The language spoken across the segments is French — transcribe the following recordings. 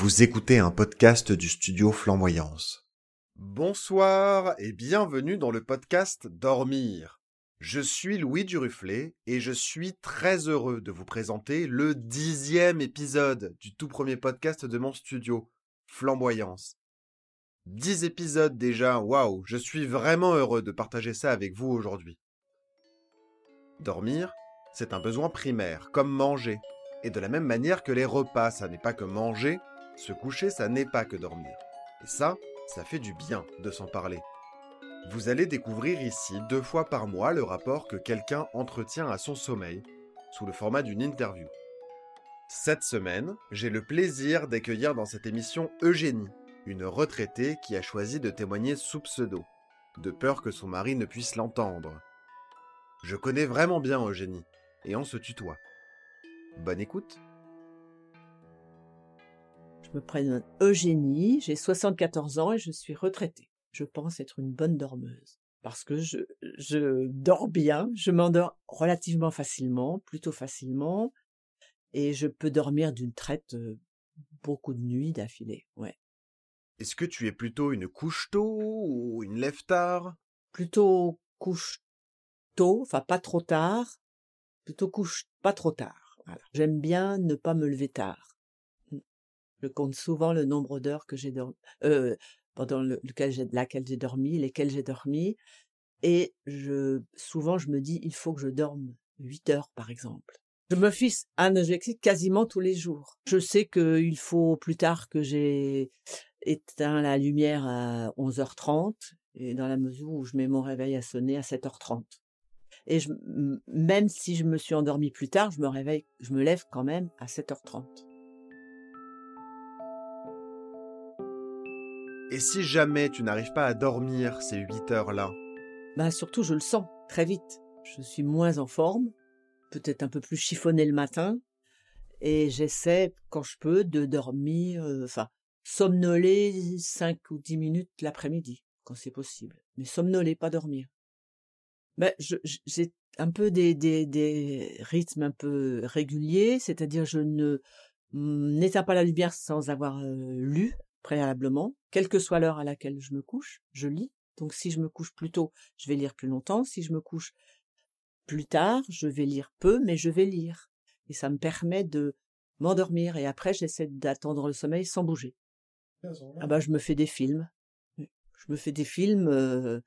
Vous écoutez un podcast du studio Flamboyance. Bonsoir et bienvenue dans le podcast Dormir. Je suis Louis Duruflet et je suis très heureux de vous présenter le dixième épisode du tout premier podcast de mon studio, Flamboyance. Dix épisodes déjà, waouh, je suis vraiment heureux de partager ça avec vous aujourd'hui. Dormir, c'est un besoin primaire, comme manger. Et de la même manière que les repas, ça n'est pas que manger, se coucher, ça n'est pas que dormir. Et ça, ça fait du bien de s'en parler. Vous allez découvrir ici deux fois par mois le rapport que quelqu'un entretient à son sommeil, sous le format d'une interview. Cette semaine, j'ai le plaisir d'accueillir dans cette émission Eugénie, une retraitée qui a choisi de témoigner sous pseudo, de peur que son mari ne puisse l'entendre. Je connais vraiment bien Eugénie, et on se tutoie. Bonne écoute je me prénomme Eugénie, j'ai 74 ans et je suis retraitée. Je pense être une bonne dormeuse parce que je, je dors bien, je m'endors relativement facilement, plutôt facilement, et je peux dormir d'une traite beaucoup de nuits d'affilée, ouais. Est-ce que tu es plutôt une couche tôt ou une lève tard? Plutôt couche tôt, enfin pas trop tard, plutôt couche pas trop tard. Voilà. J'aime bien ne pas me lever tard. Je compte souvent le nombre d'heures que j'ai dormi, euh, pendant lequel j'ai, laquelle j'ai dormi, lesquelles j'ai dormi. Et je, souvent, je me dis, il faut que je dorme 8 heures, par exemple. Je me fixe un objectif quasiment tous les jours. Je sais qu'il faut plus tard que j'ai éteint la lumière à 11h30 et dans la mesure où je mets mon réveil à sonner à 7h30. Et je, même si je me suis endormi plus tard, je me réveille, je me lève quand même à 7h30. Et si jamais tu n'arrives pas à dormir ces 8 heures-là? Bah surtout je le sens très vite. Je suis moins en forme, peut-être un peu plus chiffonné le matin, et j'essaie quand je peux de dormir, euh, enfin somnoler 5 ou 10 minutes l'après-midi quand c'est possible, mais somnoler pas dormir. Ben j'ai un peu des, des, des rythmes un peu réguliers, c'est-à-dire je ne n'éteins pas la lumière sans avoir euh, lu préalablement, quelle que soit l'heure à laquelle je me couche, je lis. Donc si je me couche plus tôt, je vais lire plus longtemps. Si je me couche plus tard, je vais lire peu, mais je vais lire. Et ça me permet de m'endormir. Et après, j'essaie d'attendre le sommeil sans bouger. Ah bah, je me fais des films. Je me fais des films euh,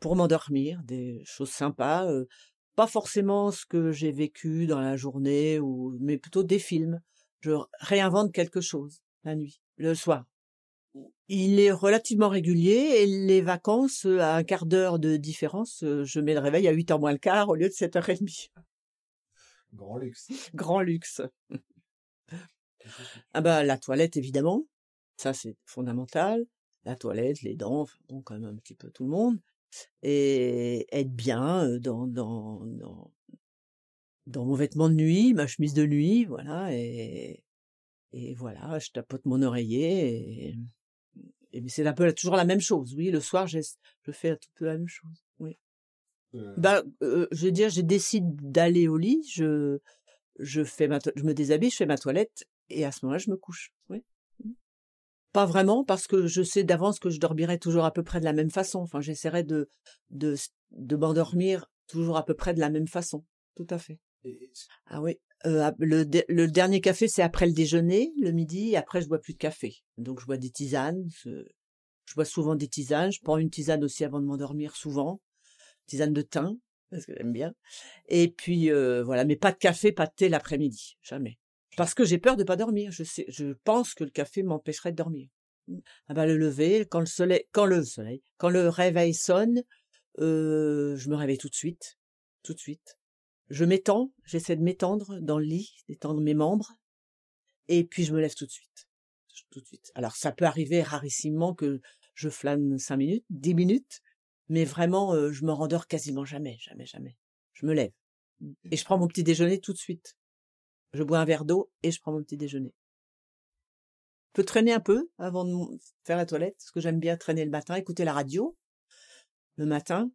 pour m'endormir, des choses sympas. Euh, pas forcément ce que j'ai vécu dans la journée, ou mais plutôt des films. Je réinvente quelque chose la nuit, le soir. Il est relativement régulier et les vacances, à un quart d'heure de différence, je mets le réveil à 8 h moins le quart au lieu de 7h30. Grand luxe. Grand luxe. ah bah la toilette évidemment, ça c'est fondamental. La toilette, les dents, bon quand même un petit peu tout le monde. Et être bien dans dans dans, dans mon vêtement de nuit, ma chemise de nuit, voilà et et voilà, je tapote mon oreiller et et c'est un peu toujours la même chose. Oui, le soir, je fais un tout peu la même chose. Oui. Bah, euh, je veux dire, je décide d'aller au lit, je, je fais ma, je me déshabille, je fais ma toilette, et à ce moment-là, je me couche. Oui. Mmh. Pas vraiment, parce que je sais d'avance que je dormirai toujours à peu près de la même façon. Enfin, j'essaierai de, de, de m'endormir toujours à peu près de la même façon. Tout à fait. Ah oui. Euh, le, le, dernier café, c'est après le déjeuner, le midi, et après, je bois plus de café. Donc, je bois des tisanes. Je, bois souvent des tisanes. Je prends une tisane aussi avant de m'endormir, souvent. Tisane de thym, parce que j'aime bien. Et puis, euh, voilà, mais pas de café, pas de thé l'après-midi. Jamais. Parce que j'ai peur de pas dormir. Je sais, je pense que le café m'empêcherait de dormir. Ah bah, le lever, quand le soleil, quand le soleil, quand le réveil sonne, euh, je me réveille tout de suite. Tout de suite je m'étends, j'essaie de m'étendre dans le lit, d'étendre mes membres, et puis je me lève tout de suite. Tout de suite. Alors ça peut arriver rarissimement que je flâne cinq minutes, dix minutes, mais vraiment euh, je me rendors quasiment jamais, jamais, jamais. Je me lève et je prends mon petit déjeuner tout de suite. Je bois un verre d'eau et je prends mon petit déjeuner. Je peux traîner un peu avant de faire la toilette, parce que j'aime bien traîner le matin, écouter la radio le matin,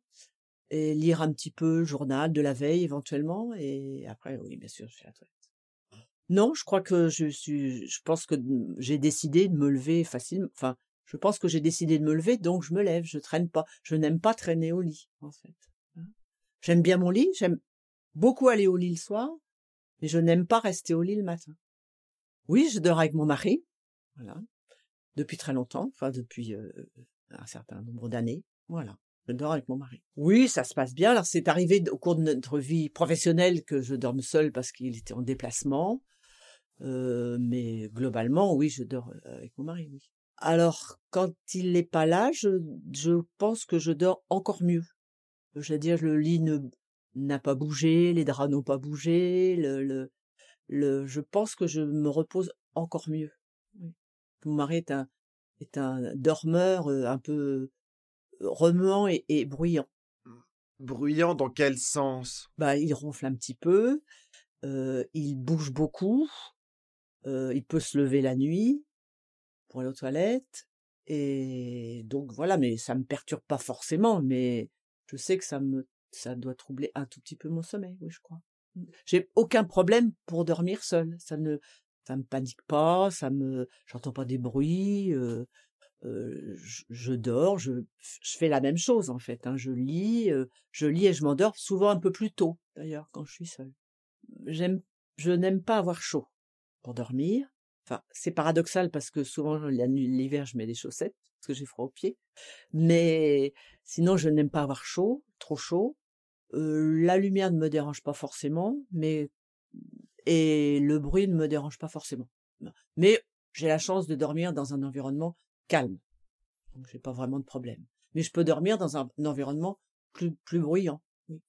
et lire un petit peu le journal de la veille éventuellement et après oui bien sûr je fais la toilette. Non, je crois que je suis je pense que j'ai décidé de me lever facilement. enfin, je pense que j'ai décidé de me lever, donc je me lève, je traîne pas. Je n'aime pas traîner au lit, en fait. Hein. J'aime bien mon lit, j'aime beaucoup aller au lit le soir, mais je n'aime pas rester au lit le matin. Oui, je dors avec mon mari, voilà, depuis très longtemps, enfin depuis euh, un certain nombre d'années, voilà. Je dors avec mon mari. Oui, ça se passe bien. Alors c'est arrivé au cours de notre vie professionnelle que je dorme seul parce qu'il était en déplacement. Euh, mais globalement, oui, je dors euh, avec mon mari. Alors, quand il n'est pas là, je, je pense que je dors encore mieux. Je veux dire, le lit n'a pas bougé, les draps n'ont pas bougé, le, le, le, je pense que je me repose encore mieux. Mon mari est un, est un dormeur euh, un peu remuant et, et bruyant. Bruyant dans quel sens? Bah, il ronfle un petit peu, euh, il bouge beaucoup, euh, il peut se lever la nuit pour aller aux toilettes. Et donc voilà, mais ça me perturbe pas forcément, mais je sais que ça me ça doit troubler un tout petit peu mon sommeil, oui, je crois. Mmh. J'ai aucun problème pour dormir seul. Ça ne ça me panique pas, ça me j'entends pas des bruits. Euh, je, je, dors, je, je fais la même chose en fait. Hein. Je lis, euh, je lis et je m'endors souvent un peu plus tôt d'ailleurs quand je suis seule. J'aime, je n'aime pas avoir chaud pour dormir. Enfin, c'est paradoxal parce que souvent l'hiver je mets des chaussettes parce que j'ai froid aux pieds. Mais sinon je n'aime pas avoir chaud, trop chaud. Euh, la lumière ne me dérange pas forcément, mais et le bruit ne me dérange pas forcément. Mais j'ai la chance de dormir dans un environnement calme. Donc j'ai pas vraiment de problème. Mais je peux dormir dans un, environnement plus, plus bruyant.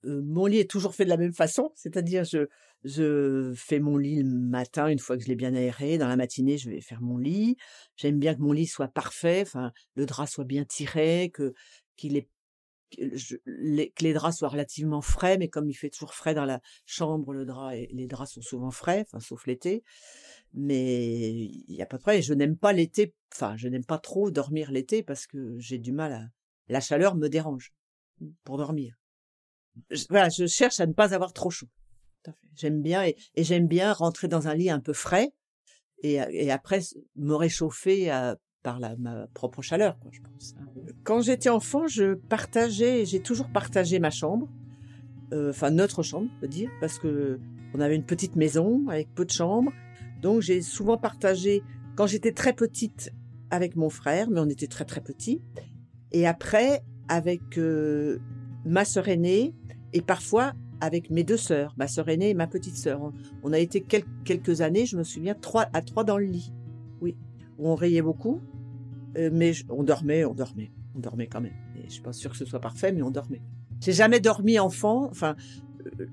Euh, mon lit est toujours fait de la même façon, c'est-à-dire je, je fais mon lit le matin une fois que je l'ai bien aéré. Dans la matinée, je vais faire mon lit. J'aime bien que mon lit soit parfait, enfin le drap soit bien tiré, que qu'il ait les, que les draps soient relativement frais, mais comme il fait toujours frais dans la chambre, le drap les draps sont souvent frais, enfin sauf l'été. Mais il n'y a pas de problème. Je n'aime pas l'été, enfin je n'aime pas trop dormir l'été parce que j'ai du mal à la chaleur me dérange pour dormir. Voilà, je cherche à ne pas avoir trop chaud. J'aime bien et, j'aime bien rentrer dans un lit un peu frais et, après me réchauffer à, par ma propre chaleur, quoi, je pense. Hein. Quand j'étais enfant, je partageais, j'ai toujours partagé ma chambre, euh, enfin notre chambre, on peut dire, parce que on avait une petite maison avec peu de chambres, donc j'ai souvent partagé. Quand j'étais très petite avec mon frère, mais on était très très petits, et après avec euh, ma sœur aînée et parfois avec mes deux sœurs, ma sœur aînée et ma petite sœur. On a été quelques années, je me souviens, à trois dans le lit. Oui, on riait beaucoup, euh, mais on dormait, on dormait, on dormait quand même. Et je suis pas sûre que ce soit parfait, mais on dormait. J'ai jamais dormi enfant, enfin, euh,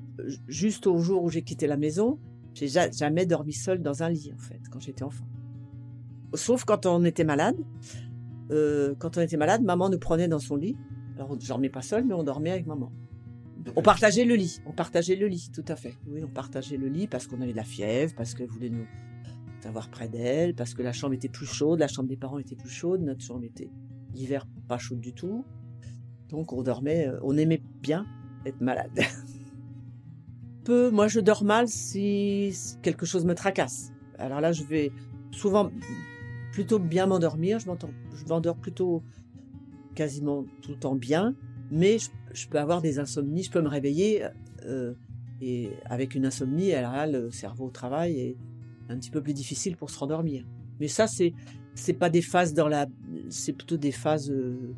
juste au jour où j'ai quitté la maison, j'ai jamais dormi seul dans un lit en fait quand j'étais enfant. Sauf quand on était malade. Euh, quand on était malade, maman nous prenait dans son lit. Alors, on dormait pas seul, mais on dormait avec maman. On partageait le lit. On partageait le lit, tout à fait. Oui, on partageait le lit parce qu'on avait de la fièvre, parce qu'elle voulait nous avoir près d'elle, parce que la chambre était plus chaude, la chambre des parents était plus chaude, notre chambre était l'hiver pas chaude du tout. Donc on dormait, euh, on aimait bien être malade. Peu, moi je dors mal si quelque chose me tracasse. Alors là je vais souvent plutôt bien m'endormir, je m'endors plutôt quasiment tout le temps bien, mais je, peux avoir des insomnies, je peux me réveiller euh, et avec une insomnie, alors là le cerveau travaille et un petit peu plus difficile pour se rendormir. Mais ça, c'est c'est pas des phases dans la, c'est plutôt des phases euh,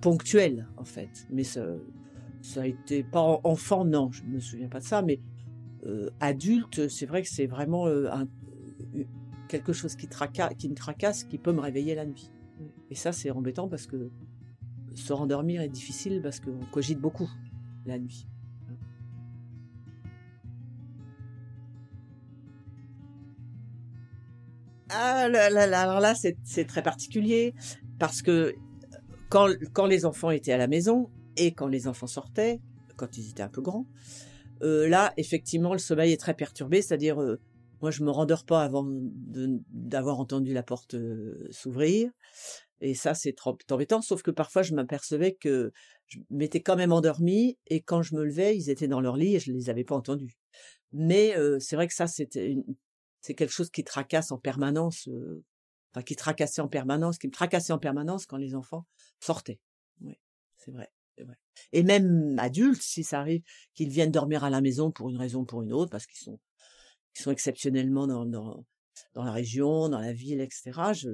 ponctuelles en fait. Mais ça, ça a été pas enfant, non, je me souviens pas de ça, mais euh, adulte, c'est vrai que c'est vraiment euh, un, quelque chose qui, traca, qui me tracasse, qui peut me réveiller la nuit. Et ça, c'est embêtant parce que se rendormir est difficile parce qu'on cogite beaucoup la nuit. Ah alors là c'est très particulier parce que quand, quand les enfants étaient à la maison et quand les enfants sortaient, quand ils étaient un peu grands, euh, là effectivement le sommeil est très perturbé, c'est-à-dire euh, moi je me rendors pas avant d'avoir entendu la porte euh, s'ouvrir et ça c'est trop embêtant. Sauf que parfois je m'apercevais que je m'étais quand même endormie et quand je me levais ils étaient dans leur lit et je les avais pas entendus. Mais c'est vrai que ça c'était une, c'est quelque chose qui tracasse en permanence, enfin qui tracassait en permanence, qui me tracassait en permanence quand les enfants sortaient. Oui, c'est vrai. Et même adultes, si ça arrive qu'ils viennent dormir à la maison pour une raison ou pour une autre, parce qu'ils sont, ils sont exceptionnellement dans, dans, dans la région, dans la ville, etc. Je,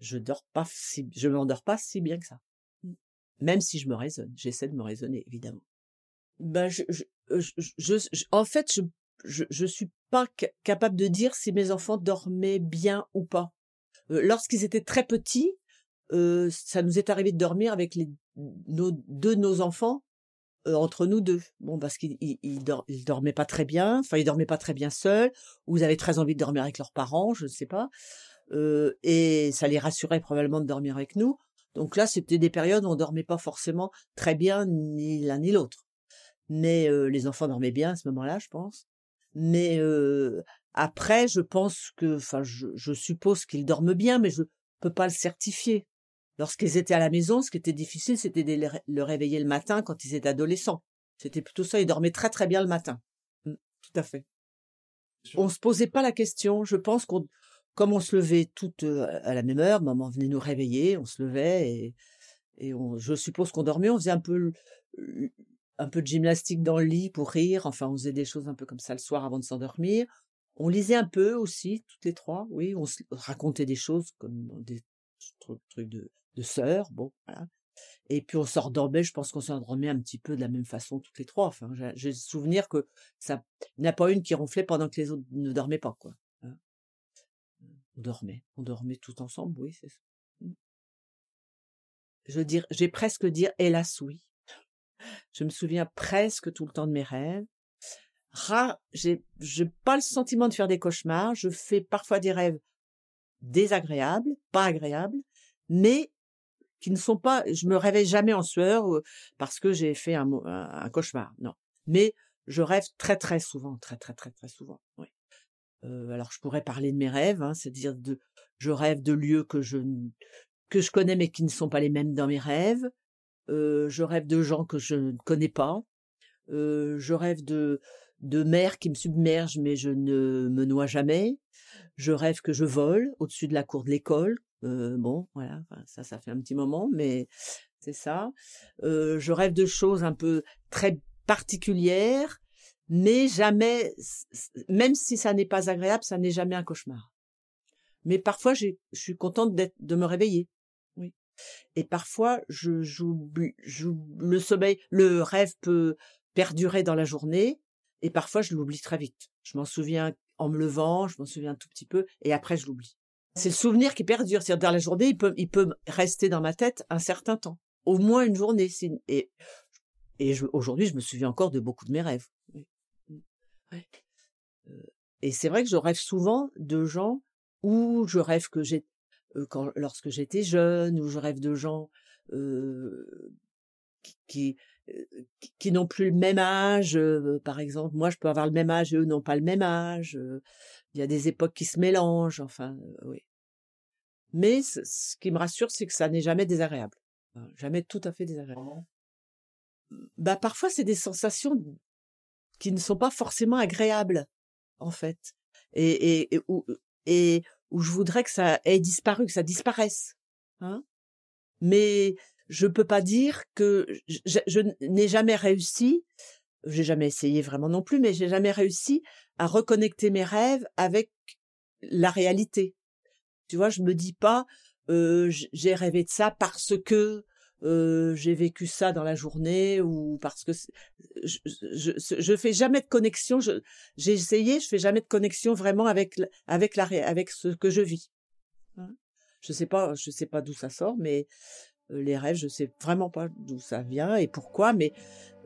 je dors pas si, je m'endors pas si bien que ça. Mmh. Même si je me raisonne, j'essaie de me raisonner, évidemment. Ben, je, je, en fait, je, je, je suis pas capable de dire si mes enfants dormaient bien ou pas. Euh, lorsqu'ils étaient très petits, euh, ça nous est arrivé de dormir avec les nos, deux de nos enfants euh, entre nous deux. Bon, parce qu'ils ils, dormaient pas très bien, enfin ils dormaient pas très bien seuls, ou ils avaient très envie de dormir avec leurs parents, je ne sais pas. Euh, et ça les rassurait probablement de dormir avec nous. Donc là, c'était des périodes où on dormait pas forcément très bien ni l'un ni l'autre. Mais euh, les enfants dormaient bien à ce moment-là, je pense. Mais euh, après, je pense que, enfin, je, je suppose qu'ils dorment bien, mais je peux pas le certifier. Lorsqu'ils étaient à la maison, ce qui était difficile, c'était de les réveiller le matin quand ils étaient adolescents. C'était plutôt ça. Ils dormaient très très bien le matin. Mmh, tout à fait. On se posait pas la question. Je pense qu'on comme on se levait toutes à la même heure, maman venait nous réveiller, on se levait et, et on, je suppose qu'on dormait, on faisait un peu un peu de gymnastique dans le lit pour rire, enfin on faisait des choses un peu comme ça le soir avant de s'endormir. On lisait un peu aussi, toutes les trois, oui, on racontait des choses comme des trucs de, de sœurs, bon, voilà. Et puis on s'endormait, je pense qu'on s'endormait un petit peu de la même façon toutes les trois. Enfin, j'ai le souvenir que ça, il n'y a pas une qui ronflait pendant que les autres ne dormaient pas, quoi. On dormait, on dormait tout ensemble, oui, c'est ça. Je dire, j'ai presque dire hélas oui. Je me souviens presque tout le temps de mes rêves. Ra, j'ai, pas le sentiment de faire des cauchemars. Je fais parfois des rêves désagréables, pas agréables, mais qui ne sont pas. Je me réveille jamais en sueur parce que j'ai fait un, un cauchemar. Non, mais je rêve très très souvent, très très très très souvent. Euh, alors je pourrais parler de mes rêves, hein, c'est-à-dire de je rêve de lieux que je que je connais mais qui ne sont pas les mêmes dans mes rêves. Euh, je rêve de gens que je ne connais pas. Euh, je rêve de de qui me submerge mais je ne me noie jamais. Je rêve que je vole au-dessus de la cour de l'école. bon, voilà, ça, ça fait un petit moment, mais c'est ça. je rêve de choses un peu très particulières mais jamais, même si ça n'est pas agréable, ça n'est jamais un cauchemar. Mais parfois, je suis contente de me réveiller. Et parfois, je j'oublie, le sommeil, le rêve peut perdurer dans la journée, et parfois je l'oublie très vite. Je m'en souviens en me levant, je m'en souviens un tout petit peu, et après je l'oublie. C'est le souvenir qui perdure. C'est-à-dire dans la journée, il peut, rester dans ma tête un certain temps, au moins une journée. Et, et aujourd'hui, je me souviens encore de beaucoup de mes rêves. Et c'est vrai que je rêve souvent de gens où je rêve que j'ai quand lorsque j'étais jeune, ou je rêve de gens qui qui, n'ont plus le même âge. par exemple, moi je peux avoir le même âge et eux n'ont pas le même âge. Il y a des époques qui se mélangent. Enfin, oui. Mais ce, qui me rassure, c'est que ça n'est jamais désagréable. Jamais tout à fait désagréable. Bah parfois c'est des sensations qui ne sont pas forcément agréables, en fait. Et, et, et où je voudrais que ça ait disparu, que ça disparaisse. Hein Mais je peux pas dire que je, je n'ai jamais réussi, j'ai jamais essayé vraiment non plus, mais j'ai jamais réussi à reconnecter mes rêves avec la réalité. Tu vois, je me dis pas, euh, j'ai rêvé de ça parce que euh, j'ai vécu ça dans la journée ou parce que je, je, fais jamais de connexion. J'ai essayé, je fais jamais de connexion vraiment avec avec la avec ce que je vis. Hein? Je sais pas, je sais pas d'où ça sort, mais euh, les rêves, je sais vraiment pas d'où ça vient et pourquoi, mais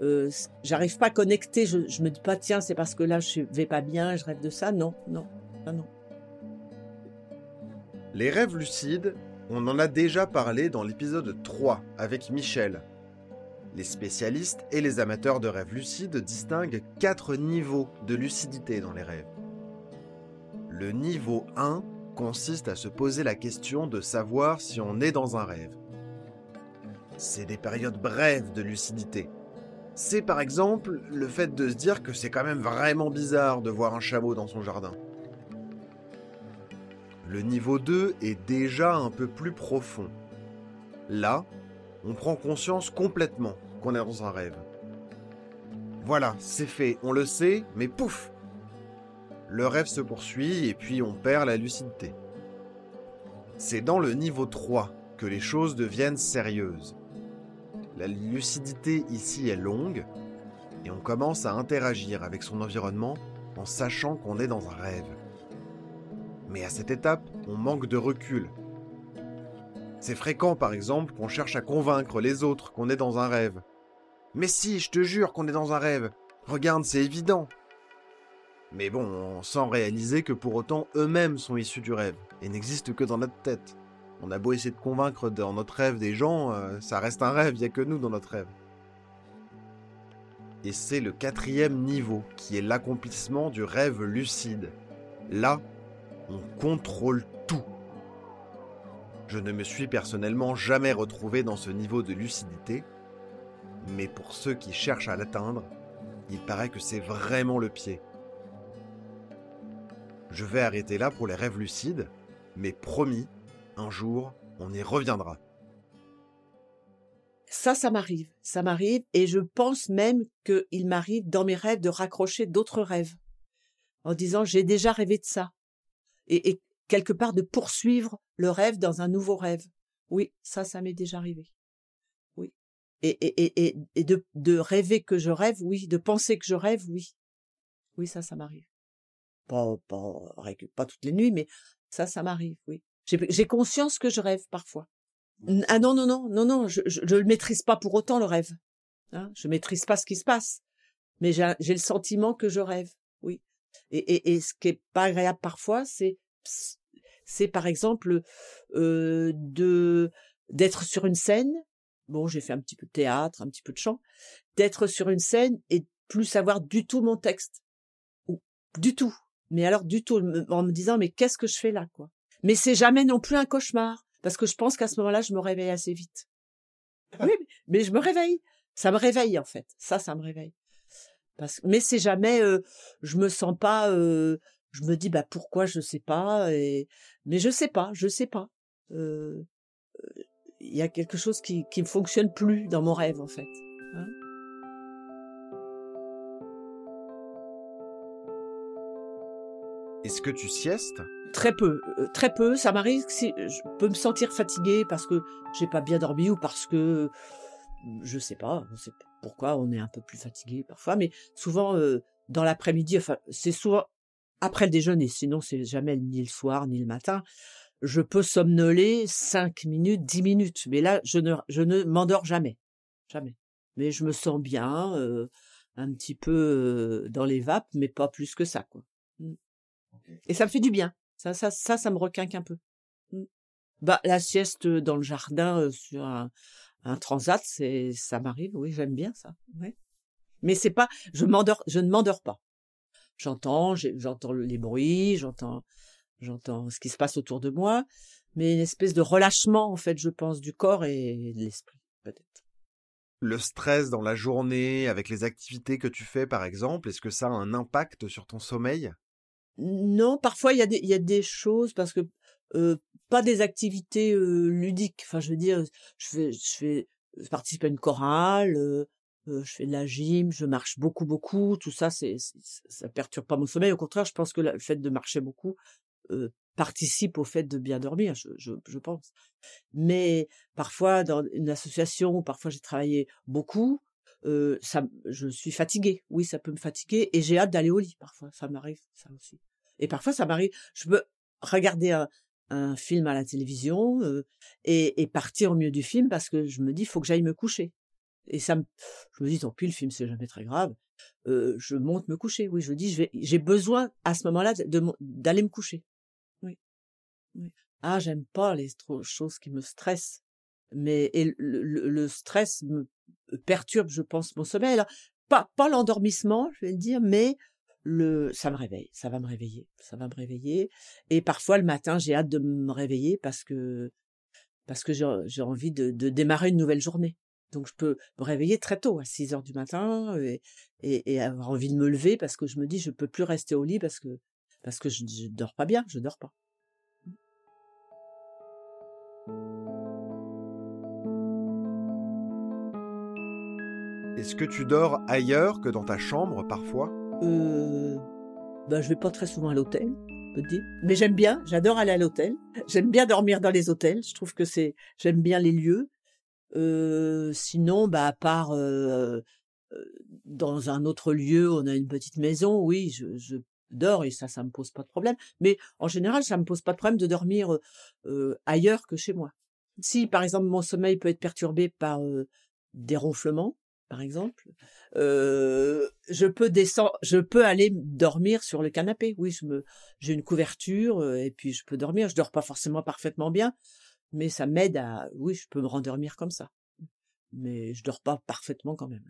euh, j'arrive pas à connecter. Je, je me dis pas tiens, c'est parce que là je vais pas bien, je rêve de ça. Non, non, non. Les rêves lucides on en a déjà parlé dans l'épisode 3 avec Michel. Les spécialistes et les amateurs de rêves lucides distinguent quatre niveaux de lucidité dans les rêves. Le niveau 1 consiste à se poser la question de savoir si on est dans un rêve. C'est des périodes brèves de lucidité. C'est par exemple le fait de se dire que c'est quand même vraiment bizarre de voir un chameau dans son jardin. Le niveau 2 est déjà un peu plus profond. Là, on prend conscience complètement qu'on est dans un rêve. Voilà, c'est fait, on le sait, mais pouf Le rêve se poursuit et puis on perd la lucidité. C'est dans le niveau 3 que les choses deviennent sérieuses. La lucidité ici est longue et on commence à interagir avec son environnement en sachant qu'on est dans un rêve. Mais à cette étape, on manque de recul. C'est fréquent par exemple qu'on cherche à convaincre les autres qu'on est dans un rêve. Mais si, je te jure qu'on est dans un rêve. Regarde, c'est évident. Mais bon, sans réaliser que pour autant eux-mêmes sont issus du rêve et n'existent que dans notre tête. On a beau essayer de convaincre dans notre rêve des gens, euh, ça reste un rêve, il n'y a que nous dans notre rêve. Et c'est le quatrième niveau, qui est l'accomplissement du rêve lucide. Là, on contrôle tout. Je ne me suis personnellement jamais retrouvé dans ce niveau de lucidité, mais pour ceux qui cherchent à l'atteindre, il paraît que c'est vraiment le pied. Je vais arrêter là pour les rêves lucides, mais promis, un jour, on y reviendra. Ça, ça m'arrive, ça m'arrive, et je pense même qu'il m'arrive dans mes rêves de raccrocher d'autres rêves, en disant j'ai déjà rêvé de ça, et, quelque part de poursuivre le rêve dans un nouveau rêve. Oui, ça, ça m'est déjà arrivé. Oui. Et, et, et, et de, de rêver que je rêve, oui, de penser que je rêve, oui. Oui, ça, ça m'arrive. Pas, pas, pas toutes les nuits, mais ça, ça m'arrive, oui. J'ai conscience que je rêve parfois. Ah non, non, non, non, non, je ne le maîtrise pas pour autant, le rêve. Hein, je maîtrise pas ce qui se passe. Mais j'ai le sentiment que je rêve, oui. Et, et, et ce qui est pas agréable parfois, c'est c'est par exemple euh, de d'être sur une scène. Bon, j'ai fait un petit peu de théâtre, un petit peu de chant. D'être sur une scène et plus savoir du tout mon texte, ou du tout. Mais alors du tout, en me disant mais qu'est-ce que je fais là, quoi? Mais c'est jamais non plus un cauchemar. Parce que je pense qu'à ce moment-là, je me réveille assez vite. Oui, mais je me réveille. Ça me réveille, en fait. Ça, ça me réveille. Parce... Mais c'est jamais, euh, je me sens pas, euh, je me dis, bah, pourquoi, je sais pas, et... mais je sais pas, je sais pas. Il y a quelque chose qui, qui ne fonctionne plus dans mon rêve, en fait. Hein. Est-ce que tu siestes? Très peu, euh, très peu. Ça m'arrive si je peux me sentir fatiguée parce que j'ai pas bien dormi ou parce que je sais pas, on sait pourquoi on est un peu plus fatigué parfois, mais souvent euh, dans l'après-midi, enfin c'est souvent après le déjeuner, sinon c'est jamais ni le soir ni le matin. Je peux somnoler cinq minutes, dix minutes, mais là je ne je ne m'endors jamais, jamais. Mais je me sens bien, euh, un petit peu dans les vapes, mais pas plus que ça quoi. Mmh. Et ça me fait du bien. Ça, ça, ça, ça me requinque un peu. Mmh. Bah, la sieste dans le jardin sur un, un transat, c'est, ça m'arrive. Oui, j'aime bien ça. Ouais. Mais c'est pas, je m'endors, je ne m'endors pas. J'entends, j'entends les bruits, j'entends, j'entends ce qui se passe autour de moi, mais une espèce de relâchement, en fait, je pense, du corps et de l'esprit, peut-être. Le stress dans la journée, avec les activités que tu fais, par exemple, est-ce que ça a un impact sur ton sommeil? Non, parfois il y a des il y a des choses parce que pas des activités ludiques. Enfin, je veux dire, je fais je fais je participe à une chorale, je fais de la gym, je marche beaucoup beaucoup. Tout ça, c'est ça perturbe pas mon sommeil. Au contraire, je pense que le fait de marcher beaucoup participe au fait de bien dormir. Je, je, je pense. Mais parfois dans une association, parfois j'ai travaillé beaucoup. ça, je suis fatiguée. Oui, ça peut me fatiguer et j'ai hâte d'aller au lit. Parfois, ça m'arrive, ça aussi. Et parfois, ça m'arrive, je peux regarder un, un film à la télévision euh, et, partir au milieu du film parce que je me dis, faut que j'aille me coucher. Et ça me, je me dis, tant pis, le film, c'est jamais très grave. Euh, je monte me coucher. Oui, je dis, j'ai besoin à ce moment-là d'aller me coucher. Oui. Ah, j'aime pas les choses qui me stressent. Mais et le, le, stress me perturbe, je pense, mon sommeil. Alors, pas, pas l'endormissement, je vais le dire, mais le ça me réveille, ça va me réveiller, ça va me réveiller. Et parfois le matin, j'ai hâte de me réveiller parce que parce que j'ai envie de, démarrer une nouvelle journée. Donc je peux me réveiller très tôt, à 6 heures du matin, euh, et, et, avoir envie de me lever parce que je me dis je peux plus rester au lit parce que parce que je, je dors pas bien, je dors pas. Est-ce que tu dors ailleurs que dans ta chambre parfois? Euh, ben, je vais pas très souvent à l'hôtel, peut dire. Mais j'aime bien, j'adore aller à l'hôtel. J'aime bien dormir dans les hôtels. Je trouve que c'est, j'aime bien les lieux. Euh, sinon, bah, à part euh, euh, dans un autre lieu, on a une petite maison, oui, je, je dors et ça, ça me pose pas de problème. Mais en général, ça me pose pas de problème de dormir euh, ailleurs que chez moi. Si, par exemple, mon sommeil peut être perturbé par des ronflements, par exemple, euh, je peux descendre, je peux aller dormir sur le canapé. Oui, je me, j'ai une couverture et puis je peux dormir. Je dors pas forcément parfaitement bien, mais ça m'aide à, oui, je peux me rendormir comme ça. Mais je dors pas parfaitement quand même.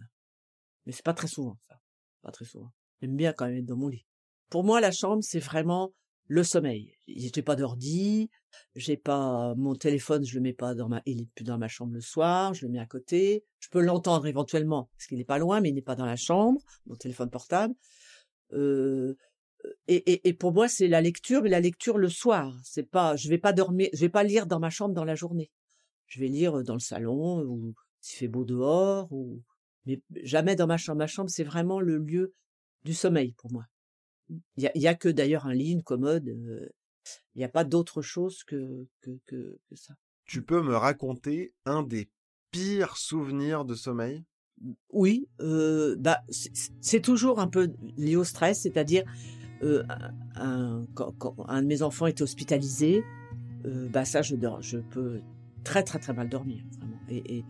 Mais c'est pas très souvent ça, pas très souvent. J'aime bien quand même être dans mon lit. Pour moi, la chambre, c'est vraiment le sommeil. J'ai pas d'ordi, j'ai pas mon téléphone, je le mets pas dans ma, dans ma chambre le soir, je le mets à côté. Je peux l'entendre éventuellement parce qu'il n'est pas loin, mais il n'est pas dans la chambre, mon téléphone portable. Euh, et, et, pour moi, c'est la lecture, mais la lecture le soir. C'est pas, je vais pas dormir, je vais pas lire dans ma chambre dans la journée. Je vais lire dans le salon ou s'il fait beau dehors ou, mais jamais dans ma chambre. Ma chambre, c'est vraiment le lieu du sommeil pour moi. Il y a, que d'ailleurs un lit, une commode. Il n'y a pas d'autre chose que, que, que, ça. Tu peux me raconter un des pires souvenirs de sommeil? Oui, euh, bah, c'est toujours un peu lié au stress, c'est-à-dire euh, un, quand, un de mes enfants était hospitalisé, bah ça je dors, je peux très très très mal dormir vraiment. Et,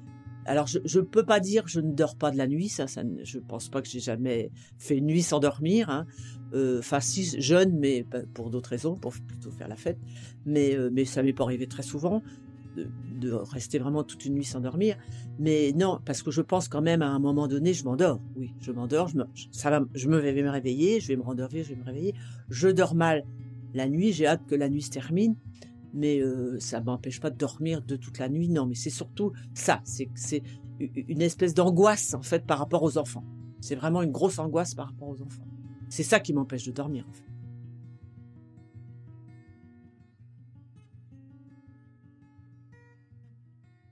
alors, je ne peux pas dire je ne dors pas de la nuit, ça, ça je pense pas que j'ai jamais fait une nuit sans dormir. Hein. Euh, enfin, si jeune, mais pour d'autres raisons, pour plutôt faire la fête. Mais, euh, mais ça m'est pas arrivé très souvent de, rester vraiment toute une nuit sans dormir. Mais non, parce que je pense quand même à un moment donné, je m'endors. Oui, je m'endors, je me, ça je me vais me réveiller, je vais me rendormir, je vais me réveiller. Je dors mal la nuit, j'ai hâte que la nuit se termine mais euh, ça m'empêche pas de dormir de toute la nuit. Non, mais c'est surtout ça, c'est une espèce d'angoisse en fait par rapport aux enfants. C'est vraiment une grosse angoisse par rapport aux enfants. C'est ça qui m'empêche de dormir en fait.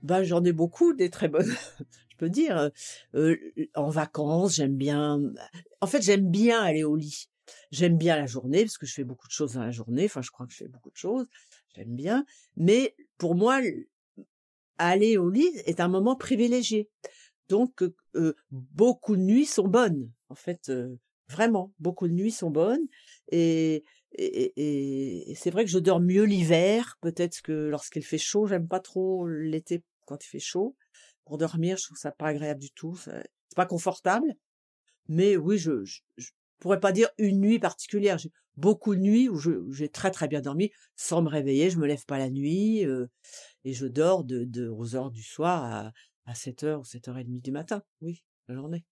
Ben, j'en ai beaucoup des très bonnes, je peux dire. Euh, en vacances, j'aime bien. En fait, j'aime bien aller au lit. J'aime bien la journée parce que je fais beaucoup de choses dans la journée. Enfin, je crois que je fais beaucoup de choses j'aime bien, mais pour moi, aller au lit est un moment privilégié. Donc, beaucoup de nuits sont bonnes, en fait, vraiment, beaucoup de nuits sont bonnes. Et, et, et, c'est vrai que je dors mieux l'hiver, peut-être que lorsqu'il fait chaud, j'aime pas trop l'été quand il fait chaud. Pour dormir, je trouve ça pas agréable du tout, c'est pas confortable. Mais oui, je, pourrais pas dire une nuit particulière. J'ai beaucoup de nuits où j'ai très très bien dormi sans me réveiller. Je me lève pas la nuit euh, et je dors de, de aux heures du soir à, à 7 heures ou 7 heures et demie du matin. Oui, la journée.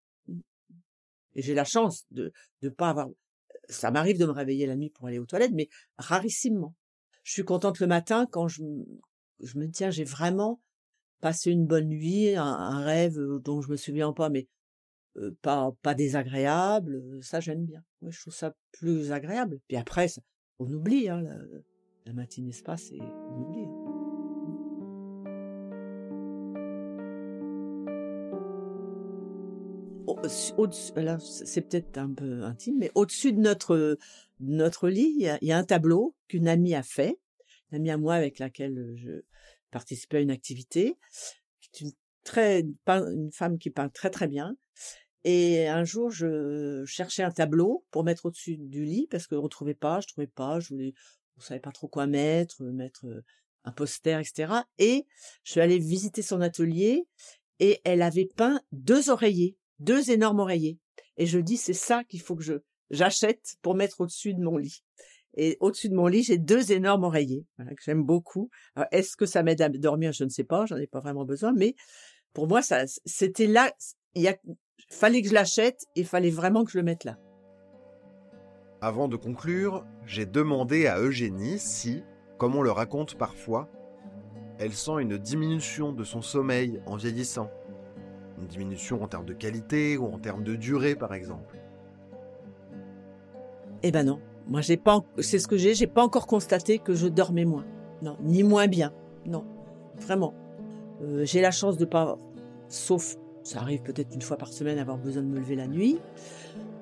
Et j'ai la chance de ne pas avoir. Ça m'arrive de me réveiller la nuit pour aller aux toilettes, mais rarissimement. Je suis contente le matin quand je, je me tiens, j'ai vraiment passé une bonne nuit, un, un rêve dont je me souviens pas, mais pas, pas désagréable, ça j'aime bien. je trouve ça plus agréable. Puis après, on oublie, hein, la, matinée se passe et on oublie. Hein. c'est peut-être un peu intime, mais au-dessus de notre notre lit, il y a, un tableau qu'une amie a fait, une amie à moi avec laquelle je participais à une activité, qui une très une femme qui peint très très bien, et un jour, je cherchais un tableau pour mettre au-dessus du lit parce qu'on trouvait pas, je trouvais pas, je voulais, on savait pas trop quoi mettre, mettre un poster, etc. Et je suis allée visiter son atelier et elle avait peint deux oreillers, deux énormes oreillers. Et je dis, c'est ça qu'il faut que je j'achète pour mettre au-dessus de mon lit. Et au-dessus de mon lit, j'ai deux énormes oreillers, que j'aime beaucoup. Est-ce que ça m'aide à dormir? Je ne sais pas, j'en ai pas vraiment besoin, mais pour moi, ça, c'était là. Il y a, fallait que je l'achète et fallait vraiment que je le mette là. Avant de conclure, j'ai demandé à Eugénie si, comme on le raconte parfois, elle sent une diminution de son sommeil en vieillissant. Une diminution en termes de qualité ou en termes de durée, par exemple. Eh ben non. Moi, j'ai pas, c'est ce que j'ai, j'ai pas encore constaté que je dormais moins. Non, ni moins bien. Non, vraiment. Euh, j'ai la chance de pas, sauf ça arrive peut-être une fois par semaine avoir besoin de me lever la nuit.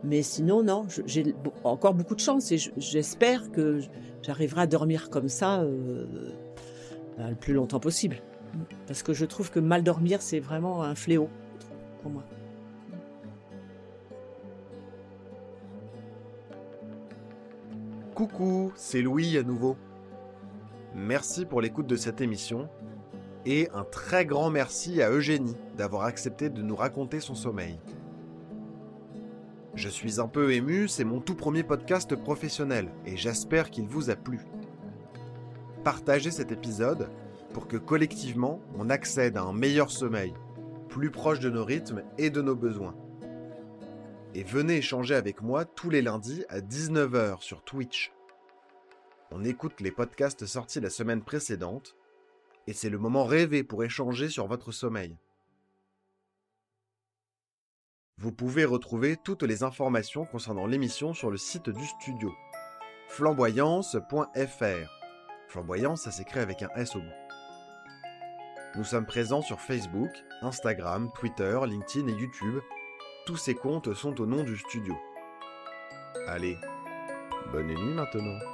Mais sinon, non, j'ai encore beaucoup de chance et j'espère que j'arriverai à dormir comme ça euh, bah, le plus longtemps possible. Parce que je trouve que mal dormir, c'est vraiment un fléau pour moi. Coucou, c'est Louis à nouveau. Merci pour l'écoute de cette émission et un très grand merci à Eugénie d'avoir accepté de nous raconter son sommeil. Je suis un peu ému, c'est mon tout premier podcast professionnel et j'espère qu'il vous a plu. Partagez cet épisode pour que collectivement on accède à un meilleur sommeil, plus proche de nos rythmes et de nos besoins. Et venez échanger avec moi tous les lundis à 19h sur Twitch. On écoute les podcasts sortis la semaine précédente et c'est le moment rêvé pour échanger sur votre sommeil. Vous pouvez retrouver toutes les informations concernant l'émission sur le site du studio flamboyance.fr. Flamboyance, ça s'écrit avec un S au bout. Nous sommes présents sur Facebook, Instagram, Twitter, LinkedIn et YouTube. Tous ces comptes sont au nom du studio. Allez, bonne nuit maintenant.